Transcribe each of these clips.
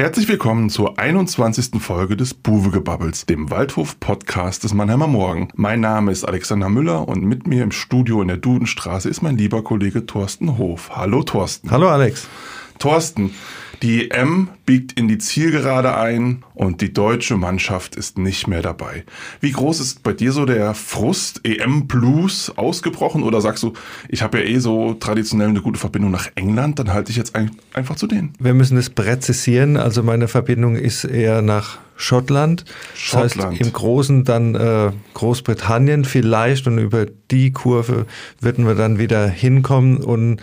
Herzlich willkommen zur 21. Folge des Buwegebabbels, dem Waldhof-Podcast des Mannheimer Morgen. Mein Name ist Alexander Müller und mit mir im Studio in der Dudenstraße ist mein lieber Kollege Thorsten Hof. Hallo Thorsten. Hallo Alex. Thorsten, die EM biegt in die Zielgerade ein und die deutsche Mannschaft ist nicht mehr dabei. Wie groß ist bei dir so der Frust, EM Blues ausgebrochen oder sagst du, ich habe ja eh so traditionell eine gute Verbindung nach England, dann halte ich jetzt ein, einfach zu denen? Wir müssen es präzisieren, also meine Verbindung ist eher nach Schottland. Schottland. Das heißt im Großen dann äh, Großbritannien vielleicht und über die Kurve würden wir dann wieder hinkommen und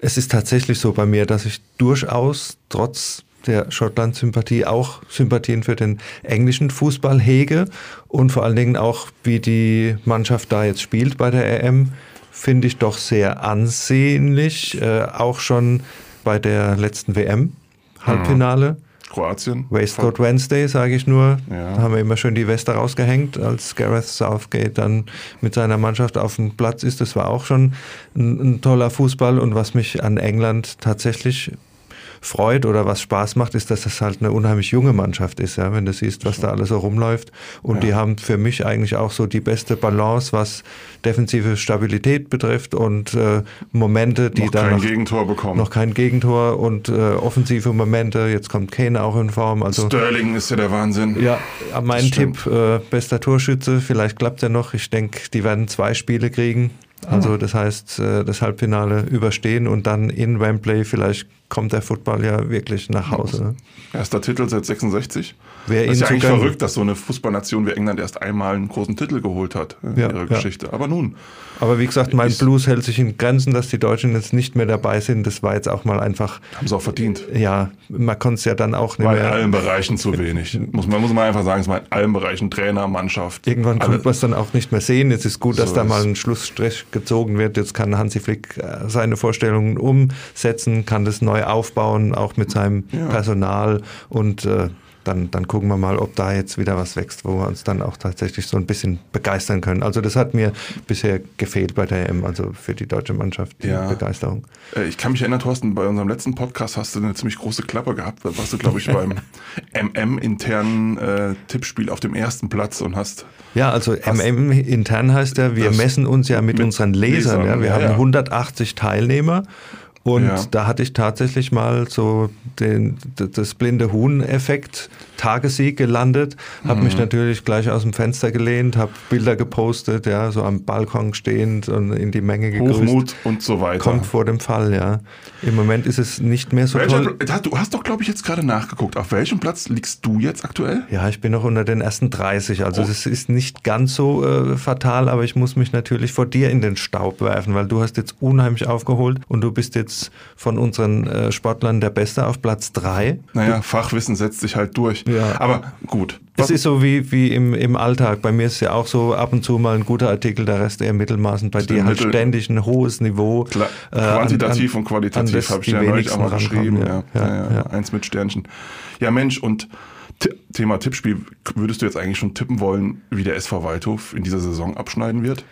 es ist tatsächlich so bei mir, dass ich durchaus trotz der Schottland-Sympathie auch Sympathien für den englischen Fußball hege und vor allen Dingen auch, wie die Mannschaft da jetzt spielt bei der EM, finde ich doch sehr ansehnlich. Äh, auch schon bei der letzten WM-Halbfinale. Mhm. Kroatien. Waistcoat Wednesday, sage ich nur. Ja. Da haben wir immer schön die Weste rausgehängt, als Gareth Southgate dann mit seiner Mannschaft auf dem Platz ist. Das war auch schon ein, ein toller Fußball. Und was mich an England tatsächlich freut oder was Spaß macht, ist, dass das halt eine unheimlich junge Mannschaft ist, ja, wenn du siehst, was da alles so rumläuft. Und ja. die haben für mich eigentlich auch so die beste Balance, was defensive Stabilität betrifft und äh, Momente, die noch da kein noch, Gegentor bekommen. Noch kein Gegentor und äh, offensive Momente. Jetzt kommt Kane auch in Form. Also, Sterling ist ja der Wahnsinn. Ja, mein Tipp, äh, bester Torschütze, vielleicht klappt er noch. Ich denke, die werden zwei Spiele kriegen. Also das heißt, äh, das Halbfinale überstehen und dann in Wembley vielleicht kommt der Football ja wirklich nach Hause. Ne? Erster Titel seit 66. Wer das ist ja eigentlich verrückt, dass so eine Fußballnation wie England erst einmal einen großen Titel geholt hat in ja, ihrer ja. Geschichte. Aber nun. Aber wie gesagt, mein Blues hält sich in Grenzen, dass die Deutschen jetzt nicht mehr dabei sind. Das war jetzt auch mal einfach. Haben sie auch verdient. Ja, man konnte es ja dann auch nicht war mehr. in allen Bereichen zu wenig. muss man muss man einfach sagen, es war in allen Bereichen Trainer, Mannschaft. Irgendwann konnte man es dann auch nicht mehr sehen. Jetzt ist gut, so dass da mal ein Schlussstrich gezogen wird. Jetzt kann Hansi Flick äh, seine Vorstellungen umsetzen, kann das neu aufbauen, auch mit seinem ja. Personal und äh, dann, dann gucken wir mal, ob da jetzt wieder was wächst, wo wir uns dann auch tatsächlich so ein bisschen begeistern können. Also das hat mir bisher gefehlt bei der EM, also für die deutsche Mannschaft, die ja. Begeisterung. Äh, ich kann mich erinnern, Thorsten, bei unserem letzten Podcast hast du eine ziemlich große Klappe gehabt. Da warst du, glaube ich, beim MM-internen äh, Tippspiel auf dem ersten Platz und hast... Ja, also MM-intern heißt ja, wir messen uns ja mit, mit unseren Lesern. Lesern ja. Wir ja, haben ja. 180 Teilnehmer und ja. da hatte ich tatsächlich mal so den, das blinde Huhn-Effekt, Tagessieg gelandet, habe mhm. mich natürlich gleich aus dem Fenster gelehnt, habe Bilder gepostet, ja, so am Balkon stehend und in die Menge gegrüßt. Hochmut und so weiter. Kommt vor dem Fall, ja. Im Moment ist es nicht mehr so Welcher, toll. Du hast doch, glaube ich, jetzt gerade nachgeguckt. Auf welchem Platz liegst du jetzt aktuell? Ja, ich bin noch unter den ersten 30. Also es oh. ist nicht ganz so äh, fatal, aber ich muss mich natürlich vor dir in den Staub werfen, weil du hast jetzt unheimlich aufgeholt und du bist jetzt von unseren äh, Sportlern der Beste auf Platz drei. Naja, Fachwissen setzt sich halt durch. Ja. Aber gut. Es ist so wie, wie im, im Alltag. Bei mir ist es ja auch so ab und zu mal ein guter Artikel, der Rest eher Mittelmaßen. Bei dir halt ständig ein hohes Niveau. Klar, äh, quantitativ an, und qualitativ habe ich ja neulich auch mal geschrieben. Ja, ja, ja, ja, Eins mit Sternchen. Ja, Mensch, und Thema Tippspiel, würdest du jetzt eigentlich schon tippen wollen, wie der SV Waldhof in dieser Saison abschneiden wird?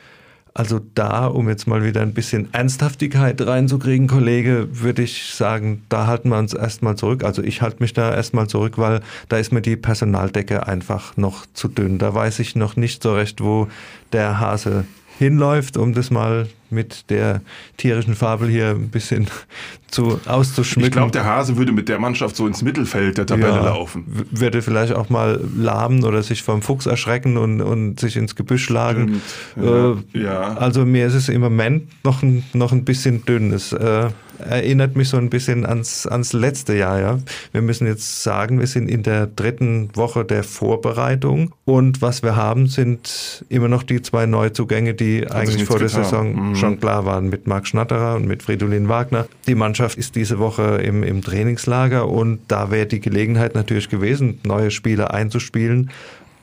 Also da, um jetzt mal wieder ein bisschen Ernsthaftigkeit reinzukriegen, Kollege, würde ich sagen, da halten wir uns erstmal zurück. Also ich halte mich da erstmal zurück, weil da ist mir die Personaldecke einfach noch zu dünn. Da weiß ich noch nicht so recht, wo der Hase hinläuft, um das mal mit der tierischen Fabel hier ein bisschen zu auszuschmücken. Ich glaube, der Hase würde mit der Mannschaft so ins Mittelfeld der Tabelle ja, laufen. Würde vielleicht auch mal lahmen oder sich vom Fuchs erschrecken und, und sich ins Gebüsch schlagen. Ja, äh, ja. Also mir ist es im Moment noch ein, noch ein bisschen dünn. Es äh, erinnert mich so ein bisschen ans, ans letzte Jahr. Ja. Wir müssen jetzt sagen, wir sind in der dritten Woche der Vorbereitung und was wir haben, sind immer noch die zwei Neuzugänge, die Hat eigentlich vor der getan. Saison mhm. Schon klar waren mit Marc Schnatterer und mit Fridolin Wagner. Die Mannschaft ist diese Woche im, im Trainingslager und da wäre die Gelegenheit natürlich gewesen, neue Spieler einzuspielen.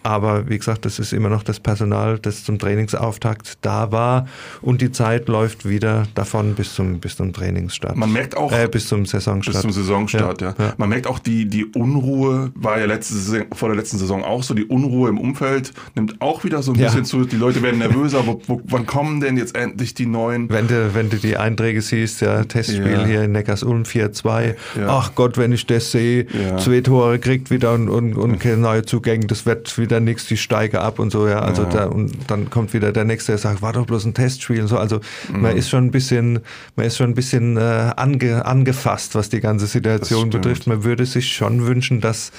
Aber wie gesagt, das ist immer noch das Personal, das zum Trainingsauftakt da war und die Zeit läuft wieder davon bis zum, bis zum Trainingsstart. Man merkt auch äh, bis zum Saisonstart. Bis zum Saisonstart, ja. ja. ja. Man merkt auch die, die Unruhe, war ja letzte Saison, vor der letzten Saison auch so, die Unruhe im Umfeld nimmt auch wieder so ein ja. bisschen zu. Die Leute werden nervöser. wo, wo, wann kommen denn jetzt endlich die neuen? Wenn du, wenn du die Einträge siehst, ja, Testspiel hier in Neckars-Ulm 4-2. Ach Gott, wenn ich das sehe, zwei Tore kriegt wieder und, und, und neue Zugänge, das wird wieder nichts, die steige ab und so, ja. Also da, und dann kommt wieder der nächste, der sagt, war doch bloß ein Testspiel und so. Also mhm. man ist schon ein bisschen, man ist schon ein bisschen äh, ange, angefasst, was die ganze Situation betrifft. Man würde sich schon wünschen, dass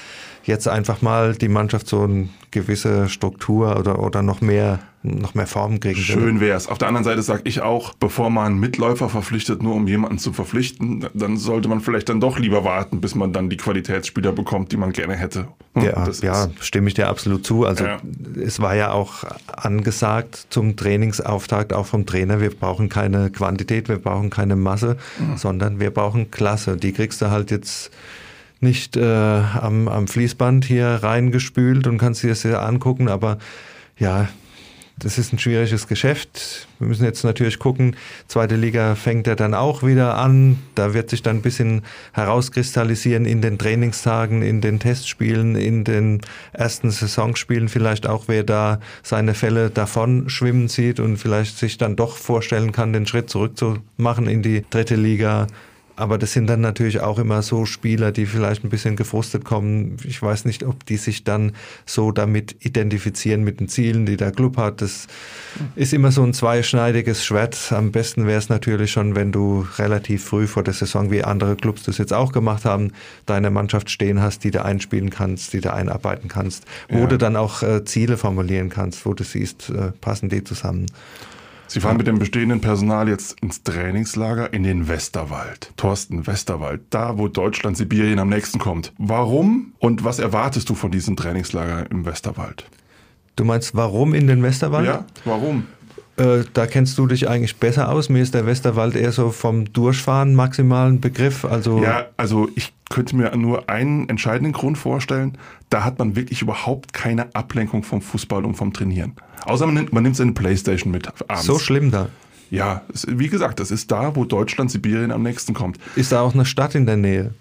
jetzt einfach mal die Mannschaft so eine gewisse Struktur oder, oder noch mehr noch mehr Form kriegen Schön wäre es. Auf der anderen Seite sage ich auch, bevor man Mitläufer verpflichtet, nur um jemanden zu verpflichten, dann sollte man vielleicht dann doch lieber warten, bis man dann die Qualitätsspieler bekommt, die man gerne hätte. Hm, ja, ja stimme ich dir absolut zu. Also ja. es war ja auch angesagt zum Trainingsauftakt, auch vom Trainer, wir brauchen keine Quantität, wir brauchen keine Masse, mhm. sondern wir brauchen Klasse. Die kriegst du halt jetzt nicht äh, am, am Fließband hier reingespült und kannst dir das ja angucken, aber ja, das ist ein schwieriges Geschäft. Wir müssen jetzt natürlich gucken, zweite Liga fängt ja dann auch wieder an. Da wird sich dann ein bisschen herauskristallisieren in den Trainingstagen, in den Testspielen, in den ersten Saisonspielen vielleicht auch, wer da seine Fälle davon schwimmen sieht und vielleicht sich dann doch vorstellen kann, den Schritt zurückzumachen in die dritte Liga. Aber das sind dann natürlich auch immer so Spieler, die vielleicht ein bisschen gefrustet kommen. Ich weiß nicht, ob die sich dann so damit identifizieren mit den Zielen, die der Club hat. Das ist immer so ein zweischneidiges Schwert. Am besten wäre es natürlich schon, wenn du relativ früh vor der Saison, wie andere Clubs das jetzt auch gemacht haben, deine Mannschaft stehen hast, die du einspielen kannst, die du einarbeiten kannst, wo ja. du dann auch äh, Ziele formulieren kannst, wo du siehst, äh, passen die zusammen. Sie fahren mit dem bestehenden Personal jetzt ins Trainingslager in den Westerwald. Thorsten, Westerwald, da wo Deutschland Sibirien am nächsten kommt. Warum und was erwartest du von diesem Trainingslager im Westerwald? Du meinst, warum in den Westerwald? Ja, warum? Äh, da kennst du dich eigentlich besser aus. Mir ist der Westerwald eher so vom Durchfahren maximalen Begriff. Also ja, also ich könnte mir nur einen entscheidenden Grund vorstellen. Da hat man wirklich überhaupt keine Ablenkung vom Fußball und vom Trainieren. Außer man nimmt, man nimmt seine Playstation mit abends. So schlimm da. Ja, wie gesagt, das ist da, wo Deutschland, Sibirien am nächsten kommt. Ist da auch eine Stadt in der Nähe?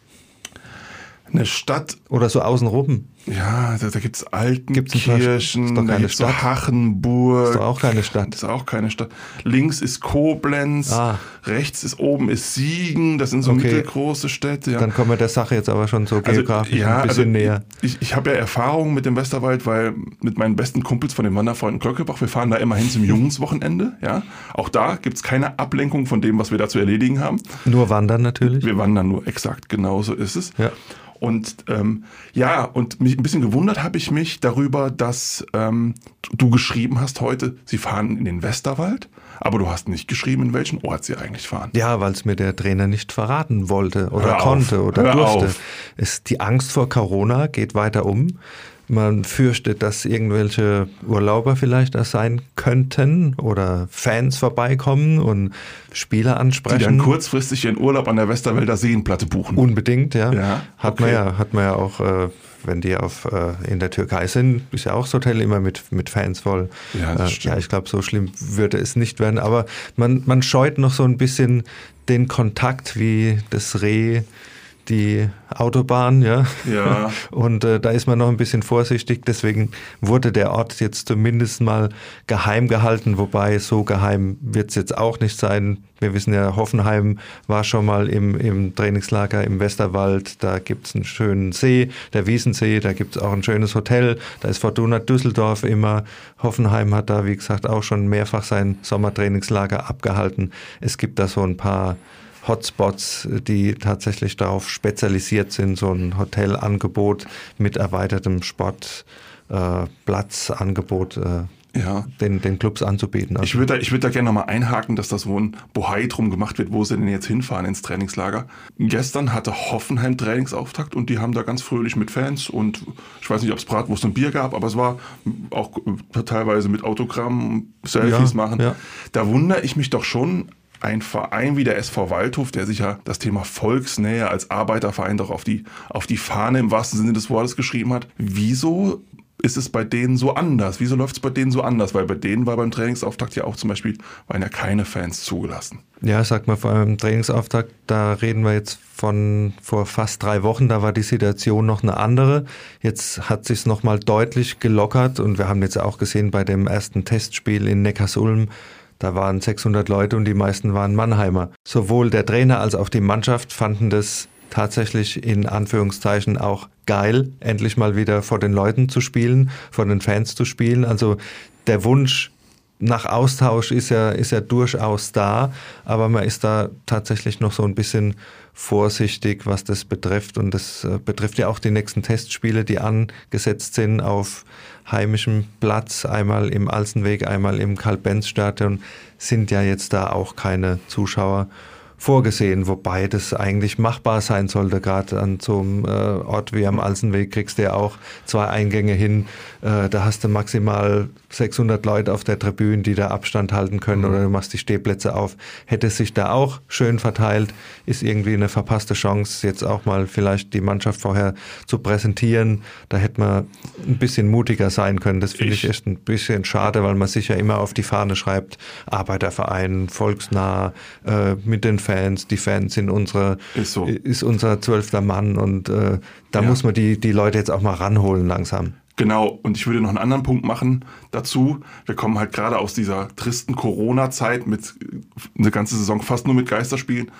Eine Stadt. Oder so außenrum? Ja, da, da gibt es Altenkirchen, da gibt es so Hachenburg. Ist doch auch keine Stadt. Das ist auch keine Stadt. Links ist Koblenz, ah. rechts ist oben ist Siegen, das sind so okay. mittelgroße Städte. Ja. Dann kommen wir der Sache jetzt aber schon so also, geografisch ja, ein bisschen also näher. Ich, ich habe ja Erfahrung mit dem Westerwald, weil mit meinen besten Kumpels von den Wanderfreunden Glöckebach, wir fahren da immer hin zum Jungswochenende. Ja. Auch da gibt es keine Ablenkung von dem, was wir da zu erledigen haben. Nur wandern natürlich. Wir wandern nur, exakt, genau so ist es. Ja. Und ähm, ja, und mich ein bisschen gewundert habe ich mich darüber, dass ähm, du geschrieben hast heute, sie fahren in den Westerwald, aber du hast nicht geschrieben, in welchen Ort sie eigentlich fahren. Ja, weil es mir der Trainer nicht verraten wollte oder Hör konnte auf. oder Hör durfte. Auf. Es, die Angst vor Corona geht weiter um. Man fürchtet, dass irgendwelche Urlauber vielleicht da sein könnten oder Fans vorbeikommen und Spieler ansprechen. Die dann kurzfristig ihren Urlaub an der Westerwälder Seenplatte buchen. Unbedingt, ja. ja hat, okay. man ja hat man ja auch, äh, wenn die auf, äh, in der Türkei sind, ist ja auch das Hotel immer mit, mit Fans voll. Ja, das äh, ja ich glaube, so schlimm würde es nicht werden. Aber man, man scheut noch so ein bisschen den Kontakt wie das Reh die Autobahn, ja. Ja. Und äh, da ist man noch ein bisschen vorsichtig. Deswegen wurde der Ort jetzt zumindest mal geheim gehalten, wobei so geheim wird es jetzt auch nicht sein. Wir wissen ja, Hoffenheim war schon mal im, im Trainingslager im Westerwald. Da gibt es einen schönen See, der Wiesensee. Da gibt es auch ein schönes Hotel. Da ist Fortuna Düsseldorf immer. Hoffenheim hat da, wie gesagt, auch schon mehrfach sein Sommertrainingslager abgehalten. Es gibt da so ein paar Hotspots, die tatsächlich darauf spezialisiert sind, so ein Hotelangebot mit erweitertem Sportplatzangebot. Äh, ja. den, den Clubs anzubieten. Also ich würde da, ich würd da gerne nochmal einhaken, dass das wo ein Bohai drum gemacht wird, wo sie denn jetzt hinfahren ins Trainingslager. Gestern hatte Hoffenheim Trainingsauftakt und die haben da ganz fröhlich mit Fans und ich weiß nicht, ob es Bratwurst und Bier gab, aber es war auch teilweise mit Autogramm, Selfies ja, machen. Ja. Da wundere ich mich doch schon, ein Verein wie der SV Waldhof, der sich ja das Thema Volksnähe als Arbeiterverein doch auf die, auf die Fahne im wahrsten Sinne des Wortes geschrieben hat, wieso ist es bei denen so anders? Wieso läuft es bei denen so anders? Weil bei denen war beim Trainingsauftakt ja auch zum Beispiel, waren ja keine Fans zugelassen. Ja, sag mal, vor allem Trainingsauftakt, da reden wir jetzt von vor fast drei Wochen, da war die Situation noch eine andere. Jetzt hat sich nochmal deutlich gelockert und wir haben jetzt auch gesehen bei dem ersten Testspiel in Neckarsulm, da waren 600 Leute und die meisten waren Mannheimer. Sowohl der Trainer als auch die Mannschaft fanden das tatsächlich in Anführungszeichen auch geil, endlich mal wieder vor den Leuten zu spielen, vor den Fans zu spielen. Also der Wunsch nach Austausch ist ja, ist ja durchaus da, aber man ist da tatsächlich noch so ein bisschen vorsichtig, was das betrifft. Und das äh, betrifft ja auch die nächsten Testspiele, die angesetzt sind auf heimischem Platz, einmal im Alsenweg, einmal im Karl-Benz-Stadion, sind ja jetzt da auch keine Zuschauer vorgesehen, wobei das eigentlich machbar sein sollte. Gerade an so einem äh, Ort wie am Alsenweg kriegst du ja auch zwei Eingänge hin. Äh, da hast du maximal 600 Leute auf der Tribüne, die da Abstand halten können mhm. oder du machst die Stehplätze auf. Hätte es sich da auch schön verteilt, ist irgendwie eine verpasste Chance, jetzt auch mal vielleicht die Mannschaft vorher zu präsentieren. Da hätte man ein bisschen mutiger sein können. Das finde ich, ich echt ein bisschen schade, weil man sich ja immer auf die Fahne schreibt, Arbeiterverein, volksnah, äh, mit den Fans Fans, die Fans sind unsere, ist, so. ist unser zwölfter Mann und äh, da ja. muss man die, die Leute jetzt auch mal ranholen langsam. Genau, und ich würde noch einen anderen Punkt machen dazu. Wir kommen halt gerade aus dieser tristen Corona-Zeit mit äh, eine ganze Saison fast nur mit Geisterspielen.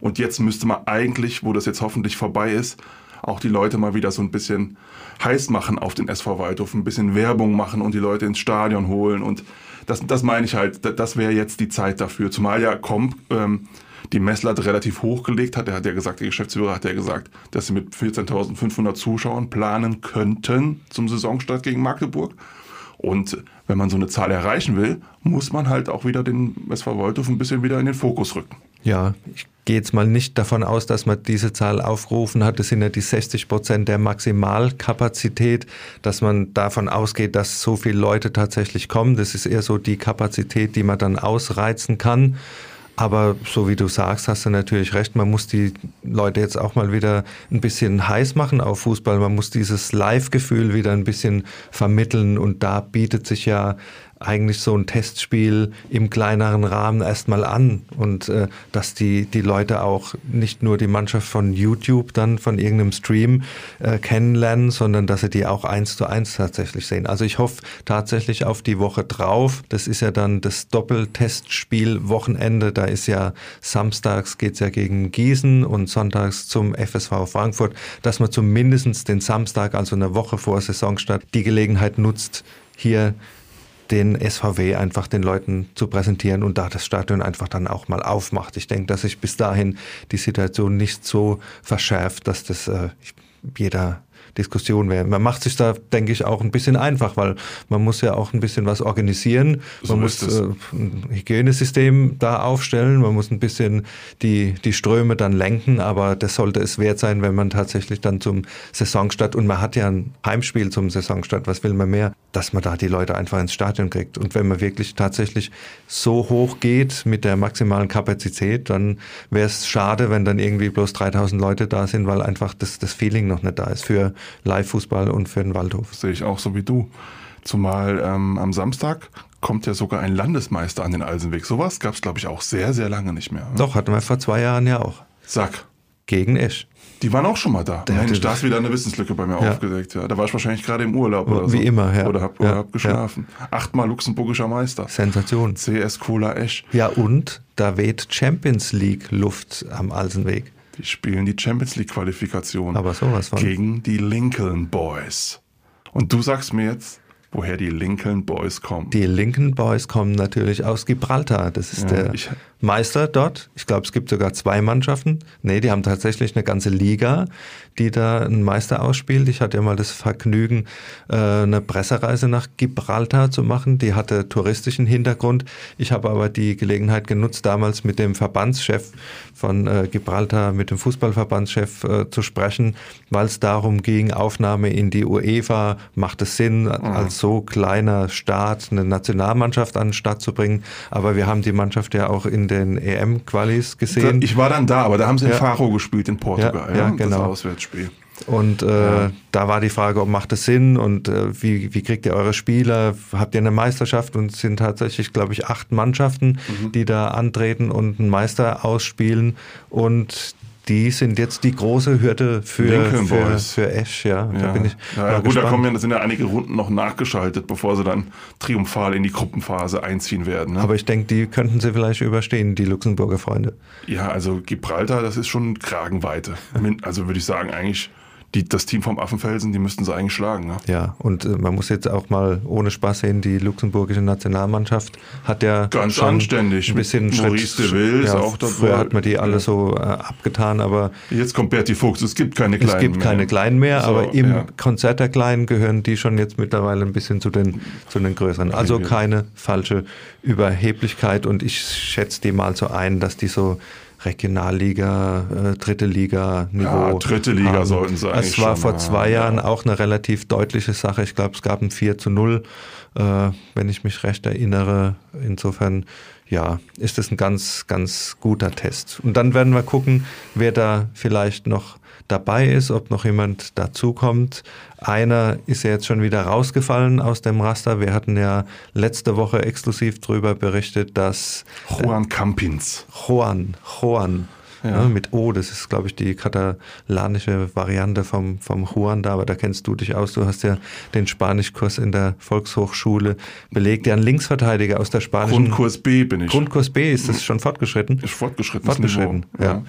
Und jetzt müsste man eigentlich, wo das jetzt hoffentlich vorbei ist, auch die Leute mal wieder so ein bisschen heiß machen auf den SV Waldhof, ein bisschen Werbung machen und die Leute ins Stadion holen. Und das, das meine ich halt, das wäre jetzt die Zeit dafür. Zumal ja Comp ähm, die Messlatte relativ hochgelegt hat. Er hat ja gesagt, der Geschäftsführer hat ja gesagt, dass sie mit 14.500 Zuschauern planen könnten zum Saisonstart gegen Magdeburg. Und wenn man so eine Zahl erreichen will, muss man halt auch wieder den SV Waldhof ein bisschen wieder in den Fokus rücken. Ja, ich gehe jetzt mal nicht davon aus, dass man diese Zahl aufgerufen hat. Das sind ja die 60 Prozent der Maximalkapazität, dass man davon ausgeht, dass so viele Leute tatsächlich kommen. Das ist eher so die Kapazität, die man dann ausreizen kann. Aber so wie du sagst, hast du natürlich recht. Man muss die Leute jetzt auch mal wieder ein bisschen heiß machen auf Fußball. Man muss dieses Live-Gefühl wieder ein bisschen vermitteln. Und da bietet sich ja eigentlich so ein Testspiel im kleineren Rahmen erstmal an und äh, dass die, die Leute auch nicht nur die Mannschaft von YouTube dann von irgendeinem Stream äh, kennenlernen, sondern dass sie die auch eins zu eins tatsächlich sehen. Also ich hoffe tatsächlich auf die Woche drauf. Das ist ja dann das Doppeltestspiel Wochenende. Da ist ja samstags geht's ja gegen Gießen und sonntags zum FSV Frankfurt, dass man zumindestens den Samstag, also eine Woche vor Saisonstart, die Gelegenheit nutzt, hier den SVW einfach den Leuten zu präsentieren und da das Stadion einfach dann auch mal aufmacht. Ich denke, dass sich bis dahin die Situation nicht so verschärft, dass das äh, jeder Diskussion wäre. Man macht sich da, denke ich, auch ein bisschen einfach, weil man muss ja auch ein bisschen was organisieren. So man muss äh, ein Hygienesystem da aufstellen, man muss ein bisschen die, die Ströme dann lenken, aber das sollte es wert sein, wenn man tatsächlich dann zum Saisonstart, und man hat ja ein Heimspiel zum Saisonstart, was will man mehr, dass man da die Leute einfach ins Stadion kriegt. Und wenn man wirklich tatsächlich so hoch geht mit der maximalen Kapazität, dann wäre es schade, wenn dann irgendwie bloß 3000 Leute da sind, weil einfach das, das Feeling noch nicht da ist für Live-Fußball und für den Waldhof. Sehe ich auch so wie du. Zumal ähm, am Samstag kommt ja sogar ein Landesmeister an den Alsenweg. Sowas gab es, glaube ich, auch sehr, sehr lange nicht mehr. Ne? Doch, hatten wir vor zwei Jahren ja auch. Sag. Gegen Esch. Die waren auch schon mal da. Der Mensch, da ist wieder eine Wissenslücke bei mir ja. aufgedeckt. Ja, da war ich wahrscheinlich gerade im Urlaub oder Wie so. immer, ja. Oder hab, ja. hab geschlafen. Achtmal luxemburgischer Meister. Sensation. CS Cola Esch. Ja, und da weht Champions League Luft am Alsenweg. Die spielen die Champions League Qualifikation. Gegen die Lincoln Boys. Und du sagst mir jetzt, woher die Lincoln Boys kommen. Die Lincoln Boys kommen natürlich aus Gibraltar. Das ist ja, der Meister dort. Ich glaube, es gibt sogar zwei Mannschaften. Nee, die haben tatsächlich eine ganze Liga, die da einen Meister ausspielt. Ich hatte ja mal das Vergnügen, äh, eine Pressereise nach Gibraltar zu machen. Die hatte touristischen Hintergrund. Ich habe aber die Gelegenheit genutzt, damals mit dem Verbandschef von äh, Gibraltar, mit dem Fußballverbandschef äh, zu sprechen, weil es darum ging, Aufnahme in die UEFA, macht es Sinn, mhm. als so kleiner Staat eine Nationalmannschaft an den Start zu bringen. Aber wir haben die Mannschaft ja auch in den EM-Qualis gesehen. Ich war dann da, aber da haben sie in ja. Faro gespielt in Portugal. Ja, ja genau. Das Auswärtsspiel. Und äh, ja. da war die Frage, ob macht es Sinn und äh, wie, wie kriegt ihr eure Spieler? Habt ihr eine Meisterschaft? Und es sind tatsächlich, glaube ich, acht Mannschaften, mhm. die da antreten und einen Meister ausspielen. Und die sind jetzt die große Hürde für, für, für Esch, ja. ja. Da bin ich ja, gut, gespannt. da kommen ja, da sind ja einige Runden noch nachgeschaltet, bevor sie dann triumphal in die Gruppenphase einziehen werden. Ne? Aber ich denke, die könnten sie vielleicht überstehen, die Luxemburger Freunde. Ja, also Gibraltar, das ist schon Kragenweite. also würde ich sagen, eigentlich die, das Team vom Affenfelsen, die müssten sie eigentlich schlagen. Ne? Ja, und äh, man muss jetzt auch mal ohne Spaß sehen, die luxemburgische Nationalmannschaft hat ja ganz schon anständig ein bisschen mit Maurice de Will ja, ist auch dabei. Vorher hat man die alle so äh, abgetan, aber jetzt kommt Berti Fuchs. Es gibt keine Kleinen mehr. Es gibt mehr. keine Kleinen mehr, so, aber im ja. Konzert der Kleinen gehören die schon jetzt mittlerweile ein bisschen zu den zu den größeren. Also keine falsche Überheblichkeit und ich schätze die mal so ein, dass die so Regionalliga, äh, dritte Liga Niveau. Ja, dritte Liga haben. sollten sie eigentlich. Es war vor zwei ja. Jahren auch eine relativ deutliche Sache. Ich glaube, es gab ein 4 zu 0, äh, wenn ich mich recht erinnere. Insofern, ja, ist das ein ganz, ganz guter Test. Und dann werden wir gucken, wer da vielleicht noch dabei ist, ob noch jemand dazukommt. Einer ist ja jetzt schon wieder rausgefallen aus dem Raster. Wir hatten ja letzte Woche exklusiv darüber berichtet, dass Juan Campins. Juan, Juan. Ja. Ja, mit O, das ist, glaube ich, die katalanische Variante vom, vom Juan da, aber da kennst du dich aus. Du hast ja den Spanischkurs in der Volkshochschule belegt. Ja, ein Linksverteidiger aus der spanischen. Grundkurs B bin ich. Grundkurs B, ist das schon fortgeschritten? Ist fortgeschritten. Fortgeschritten, ja.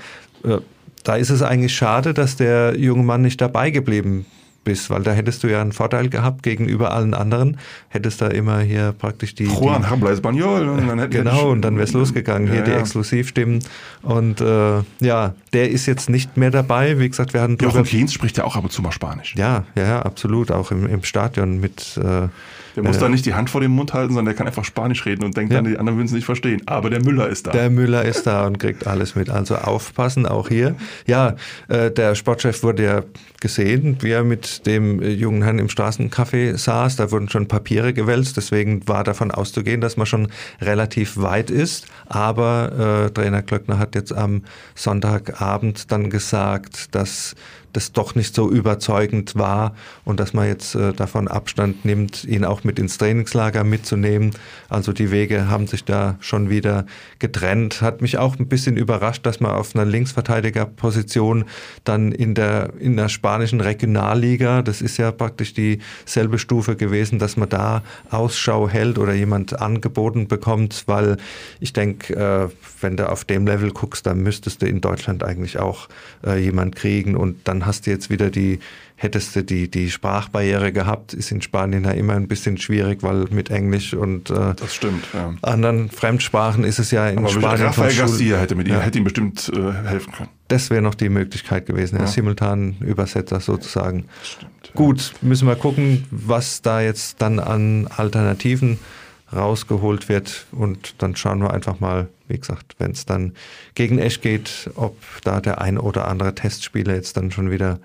ja da ist es eigentlich schade, dass der junge Mann nicht dabei geblieben bist, weil da hättest du ja einen Vorteil gehabt gegenüber allen anderen. Hättest da immer hier praktisch die. Juan habla español. Und dann hätte, genau, und dann wäre es losgegangen. Hier ja, die Exklusivstimmen. Und äh, ja, der ist jetzt nicht mehr dabei. Wie gesagt, wir hatten. Jochen Keynes spricht ja auch ab und zu mal Spanisch. Ja, ja, absolut. Auch im, im Stadion mit. Äh, der muss äh, da nicht die Hand vor den Mund halten, sondern der kann einfach Spanisch reden und denkt ja. dann, die anderen würden es nicht verstehen. Aber der Müller ist da. Der Müller ist da und kriegt alles mit. Also aufpassen, auch hier. Ja, äh, der Sportchef wurde ja gesehen, wie er mit dem äh, jungen Herrn im Straßencafé saß. Da wurden schon Papiere gewälzt. Deswegen war davon auszugehen, dass man schon relativ weit ist. Aber äh, Trainer Klöckner hat jetzt am Sonntagabend dann gesagt, dass das doch nicht so überzeugend war und dass man jetzt äh, davon Abstand nimmt, ihn auch mit ins Trainingslager mitzunehmen. Also die Wege haben sich da schon wieder getrennt. Hat mich auch ein bisschen überrascht, dass man auf einer Linksverteidigerposition dann in der, in der spanischen Regionalliga, das ist ja praktisch dieselbe Stufe gewesen, dass man da Ausschau hält oder jemand angeboten bekommt, weil ich denke, äh, wenn du auf dem Level guckst, dann müsstest du in Deutschland eigentlich auch äh, jemand kriegen und dann hast du jetzt wieder die, hättest du die, die Sprachbarriere gehabt, ist in Spanien ja immer ein bisschen schwierig, weil mit Englisch und äh, das stimmt, ja. anderen Fremdsprachen ist es ja in Aber Spanien. Rafael Garcia hätte, mit ihm, ja. hätte ihm bestimmt äh, helfen können. Das wäre noch die Möglichkeit gewesen, ja. simultan Übersetzer sozusagen. Stimmt, ja. Gut, müssen wir gucken, was da jetzt dann an Alternativen rausgeholt wird und dann schauen wir einfach mal, wie gesagt, wenn es dann gegen Esch geht, ob da der ein oder andere Testspieler jetzt dann schon wieder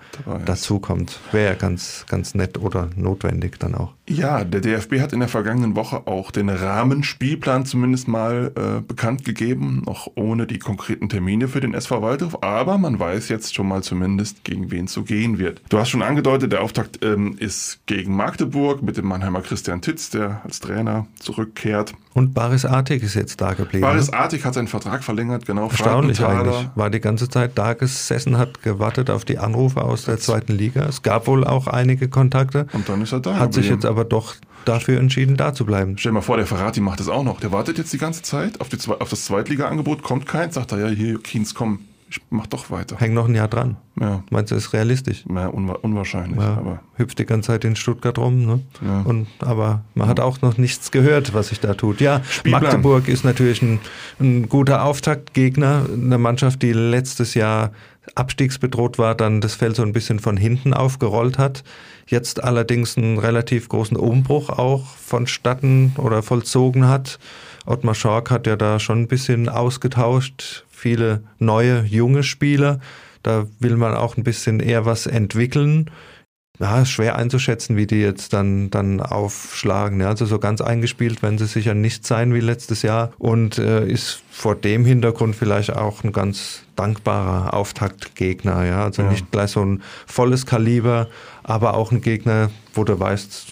dazukommt. Wäre ja ganz, ganz nett oder notwendig dann auch. Ja, der DFB hat in der vergangenen Woche auch den Rahmenspielplan zumindest mal äh, bekannt gegeben, noch ohne die konkreten Termine für den SV Waldhof, aber man weiß jetzt schon mal zumindest, gegen wen zu gehen wird. Du hast schon angedeutet, der Auftakt ähm, ist gegen Magdeburg mit dem Mannheimer Christian Titz, der als Trainer zurückkehrt. Und Baris Artig ist jetzt da geblieben. Baris ne? Artig hat seinen Vertrag verlängert, genau. Erstaunlich eigentlich. War die ganze Zeit da gesessen, hat gewartet auf die Anrufe aus der zweiten Liga. Es gab wohl auch einige Kontakte. Und dann ist er da. Hat geblieben. sich jetzt aber doch dafür entschieden, da zu bleiben. Stell dir mal vor, der Ferrati macht das auch noch. Der wartet jetzt die ganze Zeit auf, die, auf das Zweitliga-Angebot, kommt keins, sagt er, ja, hier, Kiens, komm, ich mach doch weiter. Häng noch ein Jahr dran. Ja. Meinst du, ist realistisch? Ja, unwa unwahrscheinlich. Ja, aber hüpft die ganze Zeit in Stuttgart rum. Ne? Ja. Und, aber man hat auch noch nichts gehört, was sich da tut. Ja, Spielplan. Magdeburg ist natürlich ein, ein guter Auftaktgegner. Eine Mannschaft, die letztes Jahr abstiegsbedroht war, dann das Feld so ein bisschen von hinten aufgerollt hat. Jetzt allerdings einen relativ großen Umbruch auch vonstatten oder vollzogen hat. Ottmar Schork hat ja da schon ein bisschen ausgetauscht, viele neue, junge Spieler. Da will man auch ein bisschen eher was entwickeln. ja, schwer einzuschätzen, wie die jetzt dann, dann aufschlagen. Ja, also so ganz eingespielt werden sie sicher nicht sein wie letztes Jahr und äh, ist vor dem Hintergrund vielleicht auch ein ganz dankbarer Auftaktgegner. Ja, also ja. nicht gleich so ein volles Kaliber, aber auch ein Gegner, wo du weißt,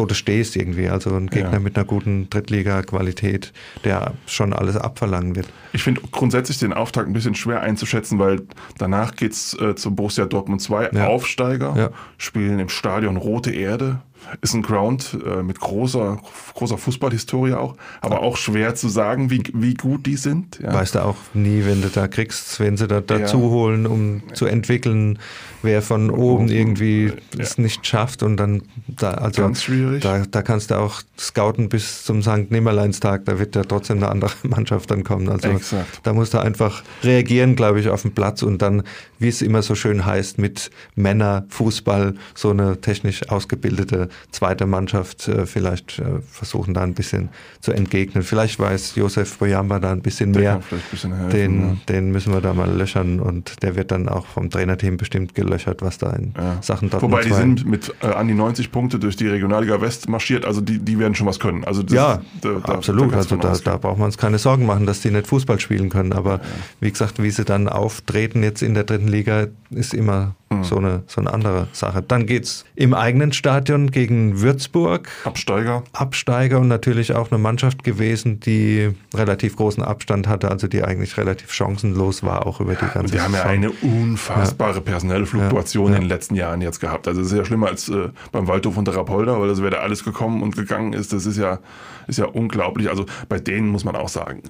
wo du stehst irgendwie. Also ein Gegner ja. mit einer guten Drittliga-Qualität, der schon alles abverlangen wird. Ich finde grundsätzlich den Auftakt ein bisschen schwer einzuschätzen, weil danach geht's äh, zum Borussia Dortmund 2, ja. Aufsteiger, ja. spielen im Stadion Rote Erde ist ein Ground äh, mit großer, großer Fußballhistorie auch, aber auch schwer zu sagen, wie, wie gut die sind. Ja. Weißt du auch nie, wenn du da kriegst, wenn sie da dazu ja. holen, um ja. zu entwickeln, wer von oben irgendwie es nicht schafft und dann da, also Ganz schwierig. Da, da kannst du auch scouten bis zum St. Nimmerleinstag, da wird ja trotzdem eine andere Mannschaft dann kommen. Also Exakt. da musst du einfach reagieren, glaube ich, auf den Platz und dann, wie es immer so schön heißt, mit Männer, Fußball, so eine technisch ausgebildete zweite Mannschaft äh, vielleicht äh, versuchen, da ein bisschen zu entgegnen. Vielleicht weiß Josef Boyamba da ein bisschen der mehr. Ein bisschen helfen, den, ja. den müssen wir da mal löchern und der wird dann auch vom Trainerteam bestimmt gelöchert, was da in ja. Sachen dort Wobei die sind mit äh, an die 90 Punkte durch die Regionalliga West marschiert, also die, die werden schon was können. Also das, ja, da, absolut. Da also da, da braucht man uns keine Sorgen machen, dass die nicht Fußball spielen können. Aber ja. wie gesagt, wie sie dann auftreten jetzt in der dritten Liga, ist immer Mhm. So, eine, so eine andere Sache. Dann geht es im eigenen Stadion gegen Würzburg. Absteiger. Absteiger und natürlich auch eine Mannschaft gewesen, die relativ großen Abstand hatte, also die eigentlich relativ chancenlos war, auch über die ganze Zeit. Wir haben ja eine unfassbare ja. personelle Fluktuation ja. in den letzten Jahren jetzt gehabt. Also es ist ja schlimmer als äh, beim Waldhof und der Rapolda, weil das wäre da alles gekommen und gegangen ist. Das ist ja, ist ja unglaublich. Also bei denen muss man auch sagen,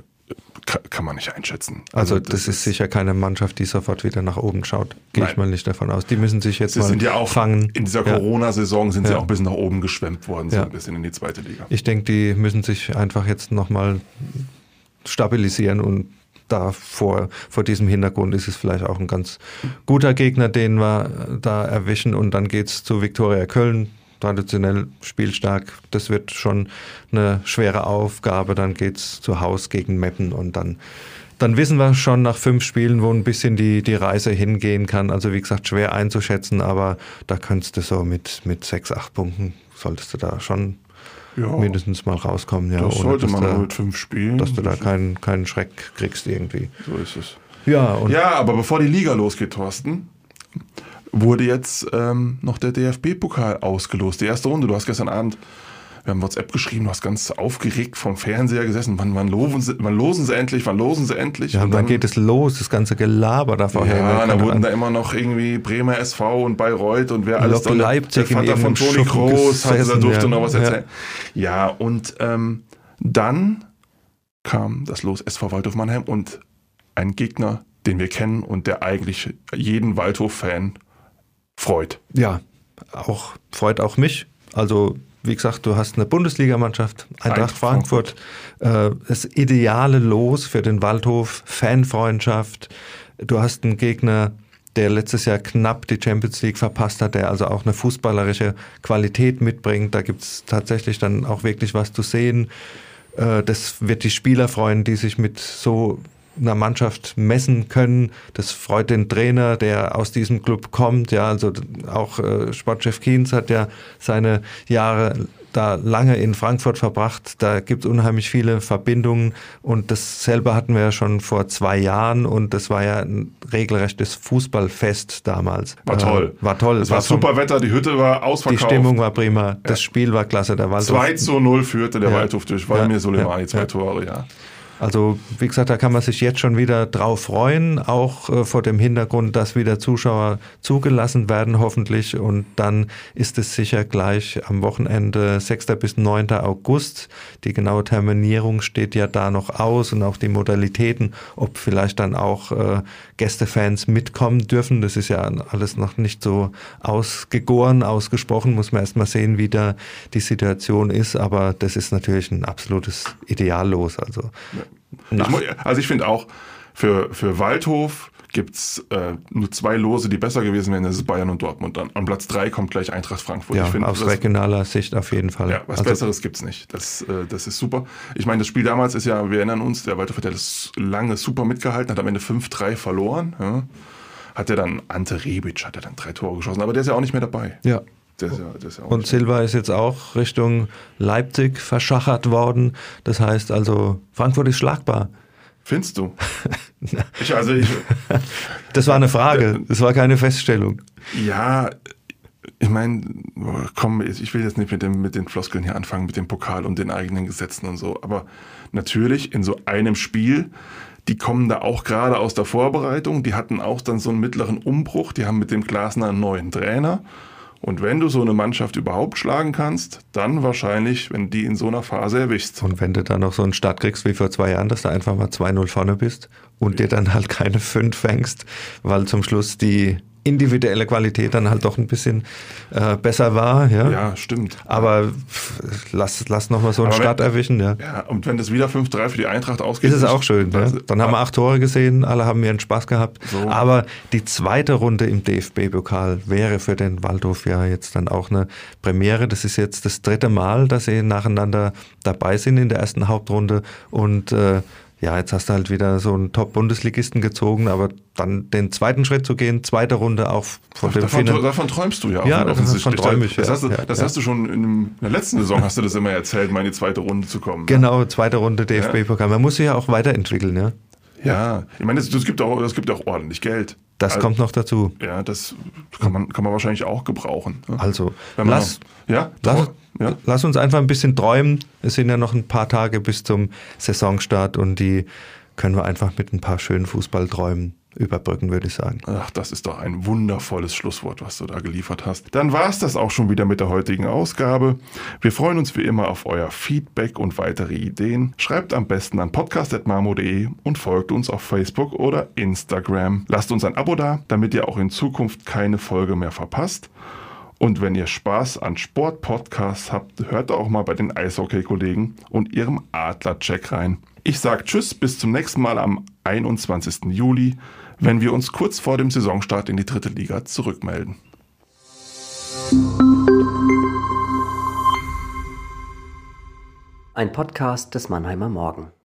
kann man nicht einschätzen. Also, also das, das, ist sicher keine Mannschaft, die sofort wieder nach oben schaut. Gehe ich mal nicht davon aus. Die müssen sich jetzt sie mal sind ja auch fangen. In dieser Corona-Saison sind ja. sie auch bis nach oben geschwemmt worden, so ja. ein bisschen in die zweite Liga. Ich denke, die müssen sich einfach jetzt nochmal stabilisieren und da vor, vor diesem Hintergrund ist es vielleicht auch ein ganz guter Gegner, den wir da erwischen. Und dann geht es zu Viktoria Köln traditionell spielstark. Das wird schon eine schwere Aufgabe. Dann geht es zu Hause gegen Meppen und dann, dann wissen wir schon nach fünf Spielen, wo ein bisschen die, die Reise hingehen kann. Also wie gesagt, schwer einzuschätzen, aber da könntest du so mit, mit sechs, acht Punkten, solltest du da schon ja, mindestens mal rauskommen. Ja, das sollte man da, mit fünf Spielen. Dass du da keinen, keinen Schreck kriegst irgendwie. So ist es. Ja, und ja, aber bevor die Liga losgeht, Thorsten, wurde jetzt ähm, noch der DFB-Pokal ausgelost. Die erste Runde. Du hast gestern Abend, wir haben WhatsApp geschrieben, du hast ganz aufgeregt vom Fernseher gesessen. Wann, wann, losen, sie, wann losen sie endlich? Wann losen sie endlich? Ja, und dann, geht es los, das ganze Gelaber da vorher. Ja, da wurden da immer noch irgendwie Bremer SV und Bayreuth und wer alles da. Leipzig der Vater von Toni Groß hatte, da durfte ja. noch was erzählen. Ja, ja und ähm, dann kam das Los SV Waldhof Mannheim und ein Gegner, den wir kennen und der eigentlich jeden Waldhof-Fan freut. Ja, auch freut auch mich. Also wie gesagt, du hast eine Bundesligamannschaft, Eintracht Frankfurt, Frankfurt. Äh, das ideale Los für den Waldhof, Fanfreundschaft. Du hast einen Gegner, der letztes Jahr knapp die Champions League verpasst hat, der also auch eine fußballerische Qualität mitbringt. Da gibt es tatsächlich dann auch wirklich was zu sehen. Äh, das wird die Spieler freuen, die sich mit so einer Mannschaft messen können. Das freut den Trainer, der aus diesem Club kommt. Ja, also auch äh, Sportchef Kienz hat ja seine Jahre da lange in Frankfurt verbracht. Da gibt es unheimlich viele Verbindungen und dasselbe hatten wir ja schon vor zwei Jahren und das war ja ein regelrechtes Fußballfest damals. War toll. Äh, war toll. Es war, war super Wetter, die Hütte war ausverkauft. Die Stimmung war prima, das ja. Spiel war klasse. Der Waldhof, 2 zu 0 führte der ja. Waldhof durch Walmir ja. Soleimani, zwei Tore, ja. Also wie gesagt, da kann man sich jetzt schon wieder drauf freuen, auch äh, vor dem Hintergrund, dass wieder Zuschauer zugelassen werden hoffentlich. Und dann ist es sicher gleich am Wochenende 6. bis 9. August. Die genaue Terminierung steht ja da noch aus und auch die Modalitäten, ob vielleicht dann auch äh, Gästefans mitkommen dürfen. Das ist ja alles noch nicht so ausgegoren, ausgesprochen. Muss man erst mal sehen, wie da die Situation ist. Aber das ist natürlich ein absolutes Ideallos. Also Ich, also ich finde auch, für, für Waldhof gibt's äh, nur zwei Lose, die besser gewesen wären, das ist Bayern und Dortmund. Dann an Platz drei kommt gleich Eintracht Frankfurt. Ja, ich find, aus das, regionaler Sicht auf jeden Fall. Ja, was also, Besseres gibt's nicht. Das, äh, das ist super. Ich meine, das Spiel damals ist ja, wir erinnern uns, der Waldhof hat ja das lange super mitgehalten, hat am Ende 5-3 verloren. Ja. Hat er dann, Ante Rebic hat er dann drei Tore geschossen, aber der ist ja auch nicht mehr dabei. Ja. Ja, ja und Silva ist jetzt auch Richtung Leipzig verschachert worden. Das heißt also, Frankfurt ist schlagbar. Findest du? ich, also ich, das war eine Frage, das war keine Feststellung. Ja, ich meine, komm, ich will jetzt nicht mit, dem, mit den Floskeln hier anfangen, mit dem Pokal und den eigenen Gesetzen und so. Aber natürlich in so einem Spiel, die kommen da auch gerade aus der Vorbereitung, die hatten auch dann so einen mittleren Umbruch, die haben mit dem Glasner einen neuen Trainer. Und wenn du so eine Mannschaft überhaupt schlagen kannst, dann wahrscheinlich, wenn die in so einer Phase erwischst. Und wenn du dann noch so einen Start kriegst wie vor zwei Jahren, dass du einfach mal 2-0 vorne bist und dir dann halt keine 5 fängst, weil zum Schluss die individuelle Qualität dann halt doch ein bisschen äh, besser war. Ja, ja stimmt. Aber pff, lass, lass noch mal so einen Start erwischen. Ja. ja, und wenn das wieder 5-3 für die Eintracht ausgeht. Ist es auch schön. Ja? Dann haben wir acht Tore gesehen, alle haben ihren Spaß gehabt. So. Aber die zweite Runde im DFB-Pokal wäre für den Waldhof ja jetzt dann auch eine Premiere. Das ist jetzt das dritte Mal, dass sie nacheinander dabei sind in der ersten Hauptrunde und äh, ja, jetzt hast du halt wieder so einen Top-Bundesligisten gezogen, aber dann den zweiten Schritt zu gehen, zweite Runde auch von Ach, dem davon, davon träumst du ja auch. Ja, davon träume ich. Das, hast, du, das ja, hast du schon in der letzten Saison hast du das immer erzählt, mal in die zweite Runde zu kommen. Genau, zweite Runde DFB-Pokal. Man muss sich ja auch weiterentwickeln, ja. Ja, ich meine, es gibt auch, gibt auch ordentlich Geld. Das also, kommt noch dazu. Ja, das kann man, kann man wahrscheinlich auch gebrauchen. Ne? Also, lass, noch, ja, lass, ja? lass uns einfach ein bisschen träumen. Es sind ja noch ein paar Tage bis zum Saisonstart und die können wir einfach mit ein paar schönen Fußballträumen überbrücken, würde ich sagen. Ach, das ist doch ein wundervolles Schlusswort, was du da geliefert hast. Dann war es das auch schon wieder mit der heutigen Ausgabe. Wir freuen uns wie immer auf euer Feedback und weitere Ideen. Schreibt am besten an podcast.marmo.de und folgt uns auf Facebook oder Instagram. Lasst uns ein Abo da, damit ihr auch in Zukunft keine Folge mehr verpasst. Und wenn ihr Spaß an Sportpodcasts habt, hört auch mal bei den Eishockey-Kollegen und ihrem Adler-Check rein. Ich sage Tschüss, bis zum nächsten Mal am 21. Juli, wenn wir uns kurz vor dem Saisonstart in die dritte Liga zurückmelden. Ein Podcast des Mannheimer Morgen.